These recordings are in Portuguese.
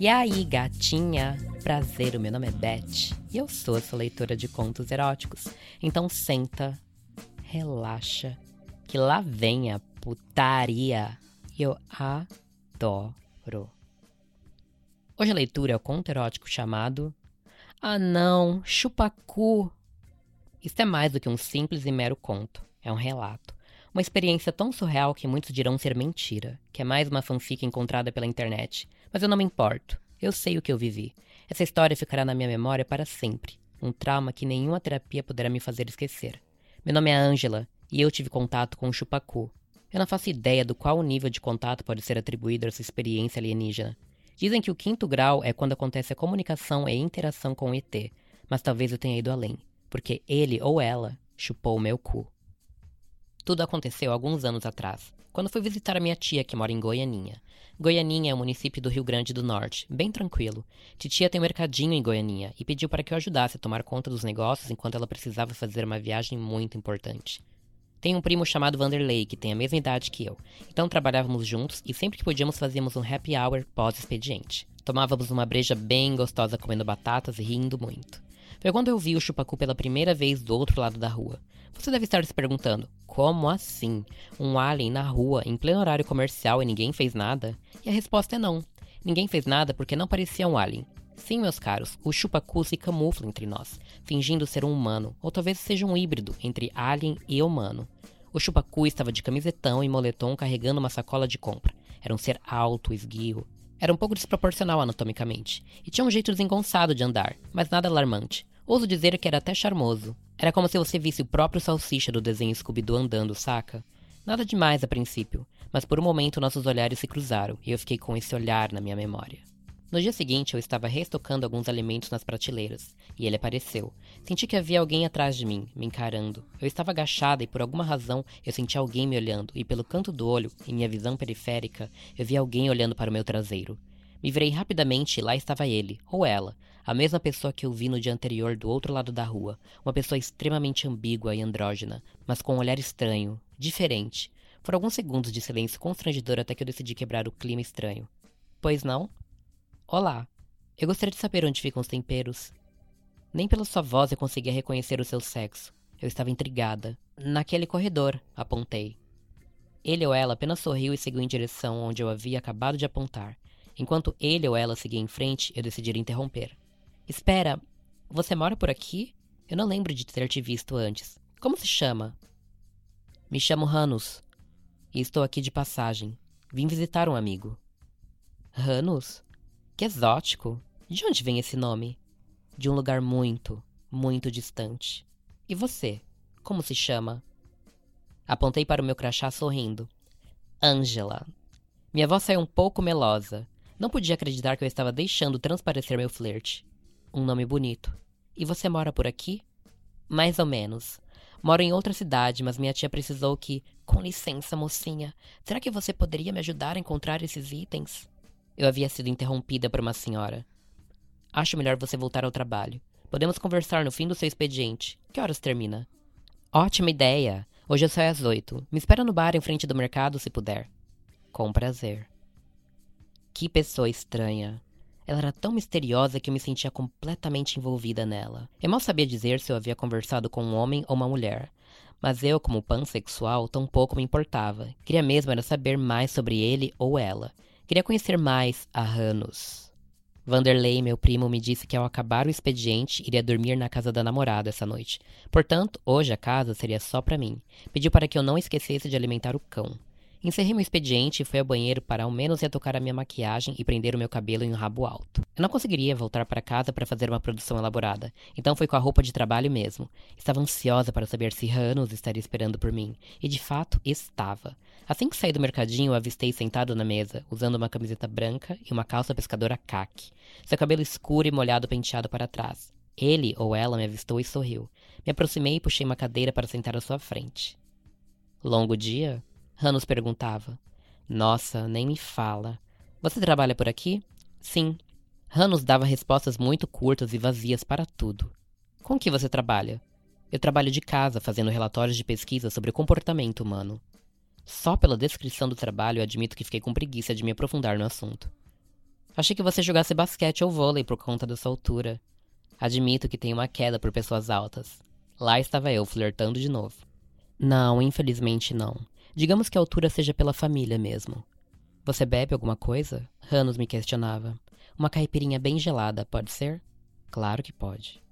E aí, gatinha? Prazer, o meu nome é Beth e eu sou a sua leitora de contos eróticos. Então senta, relaxa, que lá vem a putaria. Eu adoro. Hoje a leitura é o conto erótico chamado Ah não, chupacu. Isto é mais do que um simples e mero conto, é um relato. Uma experiência tão surreal que muitos dirão ser mentira, que é mais uma fanfic encontrada pela internet. Mas eu não me importo. Eu sei o que eu vivi. Essa história ficará na minha memória para sempre. Um trauma que nenhuma terapia poderá me fazer esquecer. Meu nome é Angela e eu tive contato com o Chupacu. Eu não faço ideia do qual nível de contato pode ser atribuído a essa experiência alienígena. Dizem que o quinto grau é quando acontece a comunicação e interação com o ET, mas talvez eu tenha ido além, porque ele ou ela chupou o meu cu. Tudo aconteceu alguns anos atrás, quando fui visitar a minha tia que mora em Goianinha. Goianinha é um município do Rio Grande do Norte, bem tranquilo. Titia tem um mercadinho em Goianinha e pediu para que eu ajudasse a tomar conta dos negócios enquanto ela precisava fazer uma viagem muito importante. Tenho um primo chamado Vanderlei, que tem a mesma idade que eu. Então trabalhávamos juntos e sempre que podíamos fazíamos um happy hour pós-expediente. Tomávamos uma breja bem gostosa comendo batatas e rindo muito. Foi quando eu vi o chupacu pela primeira vez do outro lado da rua. Você deve estar se perguntando: como assim? Um alien na rua, em pleno horário comercial e ninguém fez nada? E a resposta é não. Ninguém fez nada porque não parecia um alien. Sim, meus caros, o chupacu se camufla entre nós, fingindo ser um humano, ou talvez seja um híbrido entre alien e humano. O chupacu estava de camisetão e moletom carregando uma sacola de compra. Era um ser alto, esguio. Era um pouco desproporcional anatomicamente, e tinha um jeito desengonçado de andar, mas nada alarmante. Ouso dizer que era até charmoso. Era como se você visse o próprio salsicha do desenho Scooby-Doo andando, saca? Nada demais a princípio, mas por um momento nossos olhares se cruzaram e eu fiquei com esse olhar na minha memória. No dia seguinte, eu estava restocando alguns alimentos nas prateleiras, e ele apareceu. Senti que havia alguém atrás de mim, me encarando. Eu estava agachada e por alguma razão eu senti alguém me olhando, e pelo canto do olho, em minha visão periférica, eu vi alguém olhando para o meu traseiro. Me virei rapidamente e lá estava ele, ou ela, a mesma pessoa que eu vi no dia anterior do outro lado da rua. Uma pessoa extremamente ambígua e andrógena, mas com um olhar estranho, diferente. Foram alguns segundos de silêncio constrangedor até que eu decidi quebrar o clima estranho. Pois não? Olá. Eu gostaria de saber onde ficam os temperos. Nem pela sua voz eu conseguia reconhecer o seu sexo. Eu estava intrigada. Naquele corredor, apontei. Ele ou ela apenas sorriu e seguiu em direção onde eu havia acabado de apontar. Enquanto ele ou ela seguia em frente, eu decidi interromper. Espera, você mora por aqui? Eu não lembro de ter te visto antes. Como se chama? Me chamo Ranus. E estou aqui de passagem. Vim visitar um amigo. Ranus? Que exótico. De onde vem esse nome? De um lugar muito, muito distante. E você? Como se chama? Apontei para o meu crachá sorrindo. Angela. Minha voz saiu um pouco melosa. Não podia acreditar que eu estava deixando transparecer meu flerte um nome bonito. E você mora por aqui? Mais ou menos. Moro em outra cidade, mas minha tia precisou que. Com licença, mocinha. Será que você poderia me ajudar a encontrar esses itens? Eu havia sido interrompida por uma senhora. Acho melhor você voltar ao trabalho. Podemos conversar no fim do seu expediente. Que horas termina? Ótima ideia! Hoje eu saio às oito. Me espera no bar em frente do mercado, se puder. Com prazer. Que pessoa estranha. Ela era tão misteriosa que eu me sentia completamente envolvida nela. Eu mal sabia dizer se eu havia conversado com um homem ou uma mulher. Mas eu, como pansexual, tampouco me importava. Queria mesmo era saber mais sobre ele ou ela. Queria conhecer mais a Ranus. Vanderlei, meu primo, me disse que ao acabar o expediente iria dormir na casa da namorada essa noite. Portanto, hoje a casa seria só para mim. Pediu para que eu não esquecesse de alimentar o cão. Encerrei meu expediente e fui ao banheiro para ao menos retocar a minha maquiagem e prender o meu cabelo em um rabo alto. Eu não conseguiria voltar para casa para fazer uma produção elaborada, então fui com a roupa de trabalho mesmo. Estava ansiosa para saber se Hanos estaria esperando por mim, e de fato estava. Assim que saí do mercadinho, o avistei sentado na mesa, usando uma camiseta branca e uma calça pescadora caque. Seu cabelo escuro e molhado penteado para trás. Ele ou ela me avistou e sorriu. Me aproximei e puxei uma cadeira para sentar à sua frente. Longo dia? Ranus perguntava. Nossa, nem me fala. Você trabalha por aqui? Sim. Ranus dava respostas muito curtas e vazias para tudo. Com que você trabalha? Eu trabalho de casa, fazendo relatórios de pesquisa sobre o comportamento humano. Só pela descrição do trabalho admito que fiquei com preguiça de me aprofundar no assunto. Achei que você jogasse basquete ou vôlei por conta da sua altura. Admito que tenho uma queda por pessoas altas. Lá estava eu, flertando de novo. Não, infelizmente não. Digamos que a altura seja pela família mesmo. Você bebe alguma coisa? Ranos me questionava. Uma caipirinha bem gelada, pode ser? Claro que pode.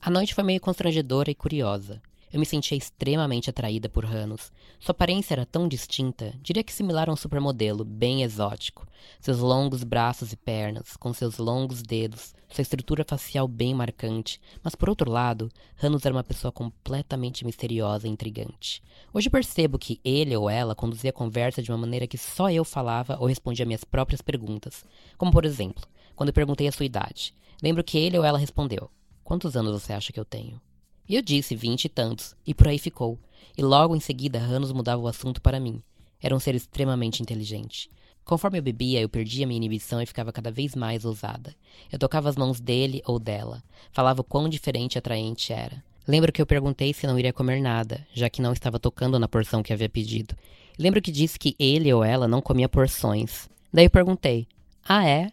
A noite foi meio constrangedora e curiosa. Eu me sentia extremamente atraída por Ranos. Sua aparência era tão distinta, diria que similar a um supermodelo, bem exótico. Seus longos braços e pernas, com seus longos dedos, sua estrutura facial bem marcante. Mas por outro lado, Ranos era uma pessoa completamente misteriosa e intrigante. Hoje percebo que ele ou ela conduzia a conversa de uma maneira que só eu falava ou respondia minhas próprias perguntas. Como por exemplo, quando eu perguntei a sua idade. Lembro que ele ou ela respondeu: Quantos anos você acha que eu tenho? E eu disse vinte e tantos, e por aí ficou. E logo em seguida, Ranos mudava o assunto para mim. Era um ser extremamente inteligente. Conforme eu bebia, eu perdia minha inibição e ficava cada vez mais ousada. Eu tocava as mãos dele ou dela, falava o quão diferente e atraente era. Lembro que eu perguntei se não iria comer nada, já que não estava tocando na porção que havia pedido. Lembro que disse que ele ou ela não comia porções. Daí eu perguntei: Ah, é?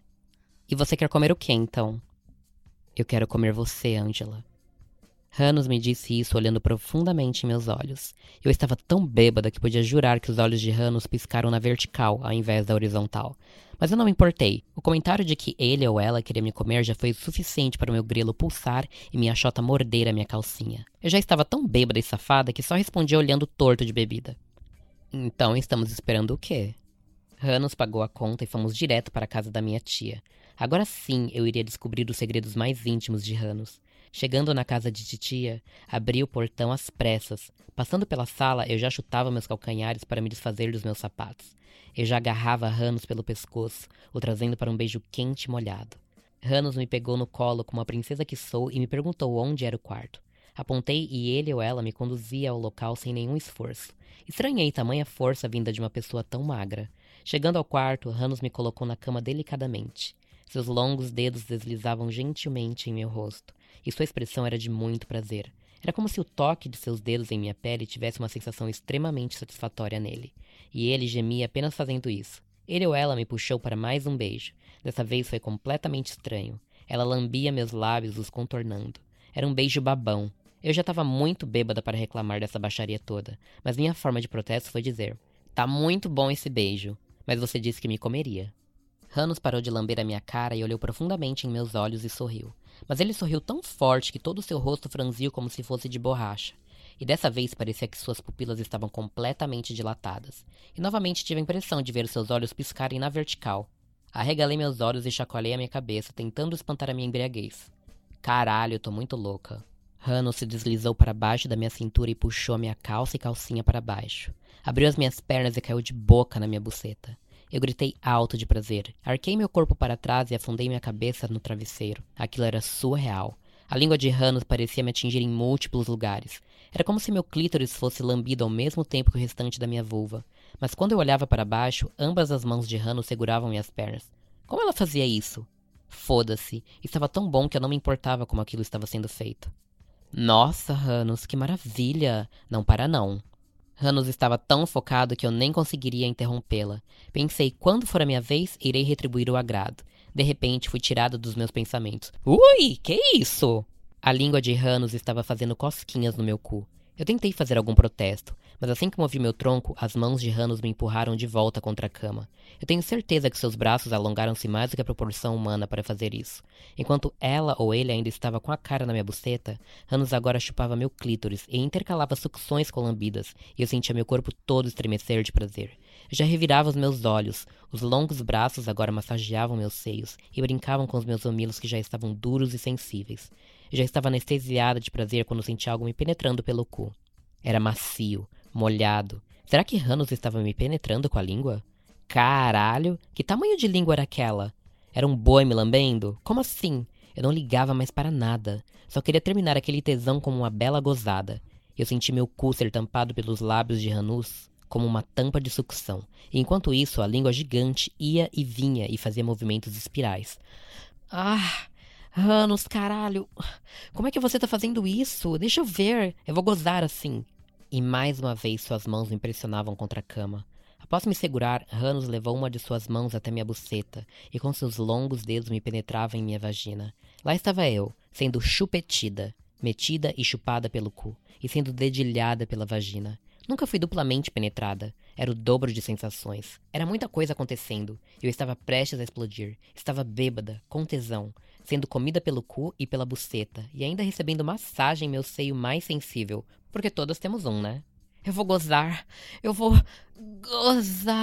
E você quer comer o que então? Eu quero comer você, Angela. Hanos me disse isso olhando profundamente em meus olhos. Eu estava tão bêbada que podia jurar que os olhos de Hanos piscaram na vertical ao invés da horizontal. Mas eu não me importei. O comentário de que ele ou ela queria me comer já foi suficiente para o meu grelo pulsar e minha chota morder a minha calcinha. Eu já estava tão bêbada e safada que só respondia olhando torto de bebida. Então estamos esperando o quê? Hanos pagou a conta e fomos direto para a casa da minha tia. Agora sim eu iria descobrir os segredos mais íntimos de Hanos. Chegando na casa de titia, abri o portão às pressas. Passando pela sala, eu já chutava meus calcanhares para me desfazer dos meus sapatos. Eu já agarrava Ranos pelo pescoço, o trazendo para um beijo quente e molhado. Ranos me pegou no colo como a princesa que sou e me perguntou onde era o quarto. Apontei e ele ou ela me conduzia ao local sem nenhum esforço. Estranhei tamanha força vinda de uma pessoa tão magra. Chegando ao quarto, Ranos me colocou na cama delicadamente. Seus longos dedos deslizavam gentilmente em meu rosto e sua expressão era de muito prazer. Era como se o toque de seus dedos em minha pele tivesse uma sensação extremamente satisfatória nele. E ele gemia apenas fazendo isso. Ele ou ela me puxou para mais um beijo. Dessa vez foi completamente estranho. Ela lambia meus lábios, os contornando. Era um beijo babão. Eu já estava muito bêbada para reclamar dessa baixaria toda, mas minha forma de protesto foi dizer: Tá muito bom esse beijo, mas você disse que me comeria. Ranos parou de lamber a minha cara e olhou profundamente em meus olhos e sorriu. Mas ele sorriu tão forte que todo o seu rosto franziu como se fosse de borracha. E dessa vez parecia que suas pupilas estavam completamente dilatadas. E novamente tive a impressão de ver seus olhos piscarem na vertical. Arregalei meus olhos e chacoalhei a minha cabeça, tentando espantar a minha embriaguez. Caralho, tô muito louca. Rano se deslizou para baixo da minha cintura e puxou a minha calça e calcinha para baixo. Abriu as minhas pernas e caiu de boca na minha buceta. Eu gritei alto de prazer. Arquei meu corpo para trás e afundei minha cabeça no travesseiro. Aquilo era surreal. A língua de Hanos parecia me atingir em múltiplos lugares. Era como se meu clítoris fosse lambido ao mesmo tempo que o restante da minha vulva. Mas quando eu olhava para baixo, ambas as mãos de Hanos seguravam minhas pernas. Como ela fazia isso? Foda-se. Estava tão bom que eu não me importava como aquilo estava sendo feito. Nossa, Hanos, que maravilha! Não para não. Hanos estava tão focado que eu nem conseguiria interrompê-la. Pensei, quando for a minha vez, irei retribuir o agrado. De repente, fui tirada dos meus pensamentos. Ui, que isso? A língua de Hanos estava fazendo cosquinhas no meu cu. Eu tentei fazer algum protesto, mas assim que movi meu tronco, as mãos de Hanos me empurraram de volta contra a cama. Eu tenho certeza que seus braços alongaram-se mais do que a proporção humana para fazer isso. Enquanto ela ou ele ainda estava com a cara na minha buceta, Hanos agora chupava meu clítoris e intercalava sucções com lambidas, e eu sentia meu corpo todo estremecer de prazer. Eu já revirava os meus olhos, os longos braços agora massageavam meus seios e brincavam com os meus mamilos que já estavam duros e sensíveis. Eu já estava anestesiada de prazer quando senti algo me penetrando pelo cu. Era macio, molhado. Será que Ranos estava me penetrando com a língua? Caralho, que tamanho de língua era aquela? Era um boi me lambendo? Como assim? Eu não ligava mais para nada. Só queria terminar aquele tesão como uma bela gozada. Eu senti meu cu ser tampado pelos lábios de Ranus como uma tampa de sucção. E enquanto isso, a língua gigante ia e vinha e fazia movimentos espirais. Ah! Anos, caralho. Como é que você tá fazendo isso? Deixa eu ver. Eu vou gozar assim. E mais uma vez suas mãos me pressionavam contra a cama. Após me segurar, Ranos levou uma de suas mãos até minha buceta e com seus longos dedos me penetrava em minha vagina. Lá estava eu, sendo chupetida, metida e chupada pelo cu, e sendo dedilhada pela vagina. Nunca fui duplamente penetrada. Era o dobro de sensações. Era muita coisa acontecendo. Eu estava prestes a explodir. Estava bêbada, com tesão, sendo comida pelo cu e pela buceta, e ainda recebendo massagem em meu seio mais sensível, porque todas temos um, né? Eu vou gozar. Eu vou gozar.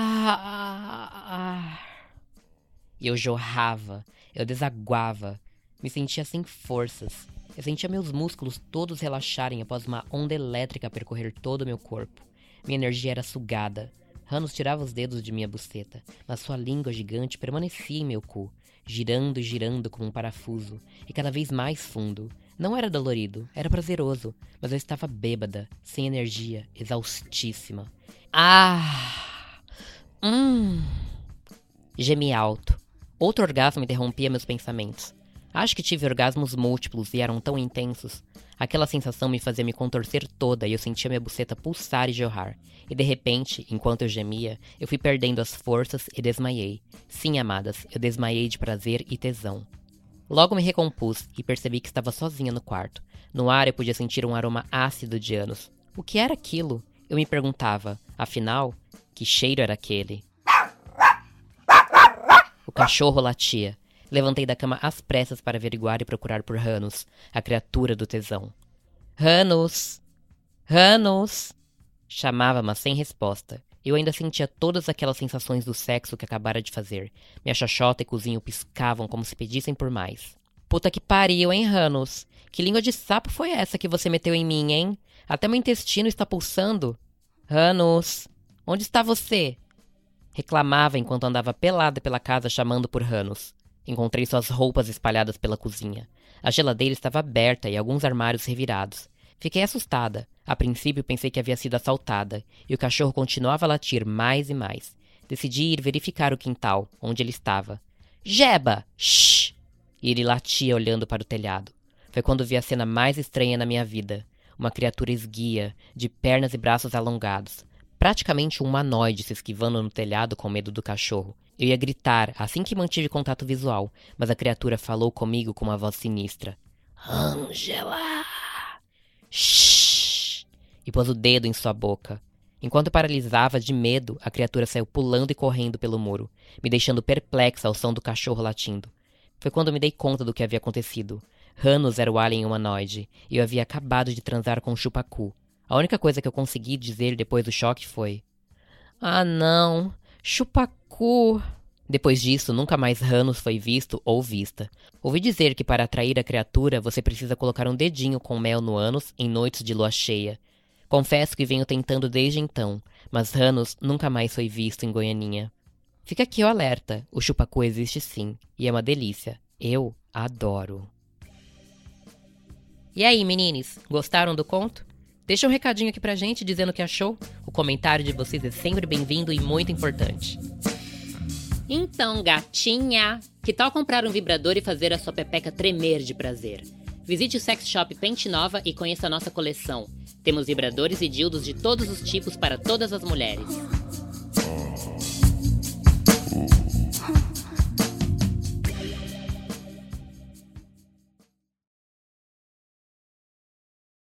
E eu jorrava, eu desaguava, me sentia sem forças. Eu sentia meus músculos todos relaxarem após uma onda elétrica percorrer todo o meu corpo. Minha energia era sugada. Ranos tirava os dedos de minha buceta, mas sua língua gigante permanecia em meu cu, girando e girando como um parafuso, e cada vez mais fundo. Não era dolorido, era prazeroso, mas eu estava bêbada, sem energia, exaustíssima. Ah! Hum! Gemi alto. Outro orgasmo interrompia meus pensamentos. Acho que tive orgasmos múltiplos e eram tão intensos. Aquela sensação me fazia me contorcer toda e eu sentia minha buceta pulsar e jorrar. E de repente, enquanto eu gemia, eu fui perdendo as forças e desmaiei. Sim, amadas, eu desmaiei de prazer e tesão. Logo me recompus e percebi que estava sozinha no quarto. No ar eu podia sentir um aroma ácido de anos. O que era aquilo? Eu me perguntava. Afinal, que cheiro era aquele? O cachorro latia. Levantei da cama às pressas para averiguar e procurar por Ranos, a criatura do tesão. Ranos! Ranos! Chamava, mas sem resposta. Eu ainda sentia todas aquelas sensações do sexo que acabara de fazer. Minha xoxota e cozinho piscavam como se pedissem por mais. Puta que pariu, hein, Ranos? Que língua de sapo foi essa que você meteu em mim, hein? Até meu intestino está pulsando. Ranos! Onde está você? Reclamava enquanto andava pelada pela casa chamando por Ranos. Encontrei suas roupas espalhadas pela cozinha. A geladeira estava aberta e alguns armários revirados. Fiquei assustada. A princípio pensei que havia sido assaltada, e o cachorro continuava a latir mais e mais. Decidi ir verificar o quintal, onde ele estava. Jeba! Shh! E ele latia olhando para o telhado. Foi quando vi a cena mais estranha na minha vida. Uma criatura esguia, de pernas e braços alongados. Praticamente um humanoide se esquivando no telhado com medo do cachorro. Eu ia gritar assim que mantive contato visual, mas a criatura falou comigo com uma voz sinistra. Angela! Shhh! E pôs o dedo em sua boca. Enquanto paralisava de medo, a criatura saiu pulando e correndo pelo muro, me deixando perplexa ao som do cachorro latindo. Foi quando me dei conta do que havia acontecido. Ranos era o alien humanoide, e eu havia acabado de transar com o Chupacu. A única coisa que eu consegui dizer depois do choque foi: Ah, não! Chupacu! Depois disso, nunca mais Ranos foi visto ou vista. Ouvi dizer que para atrair a criatura você precisa colocar um dedinho com mel no ânus em noites de lua cheia. Confesso que venho tentando desde então, mas Ranos nunca mais foi visto em Goianinha. Fica aqui o alerta: o chupacu existe sim, e é uma delícia. Eu adoro. E aí, menines, gostaram do conto? Deixa um recadinho aqui pra gente dizendo o que achou. O comentário de vocês é sempre bem-vindo e muito importante. Então, gatinha, que tal comprar um vibrador e fazer a sua pepeca tremer de prazer? Visite o Sex Shop Pente Nova e conheça a nossa coleção. Temos vibradores e dildos de todos os tipos para todas as mulheres.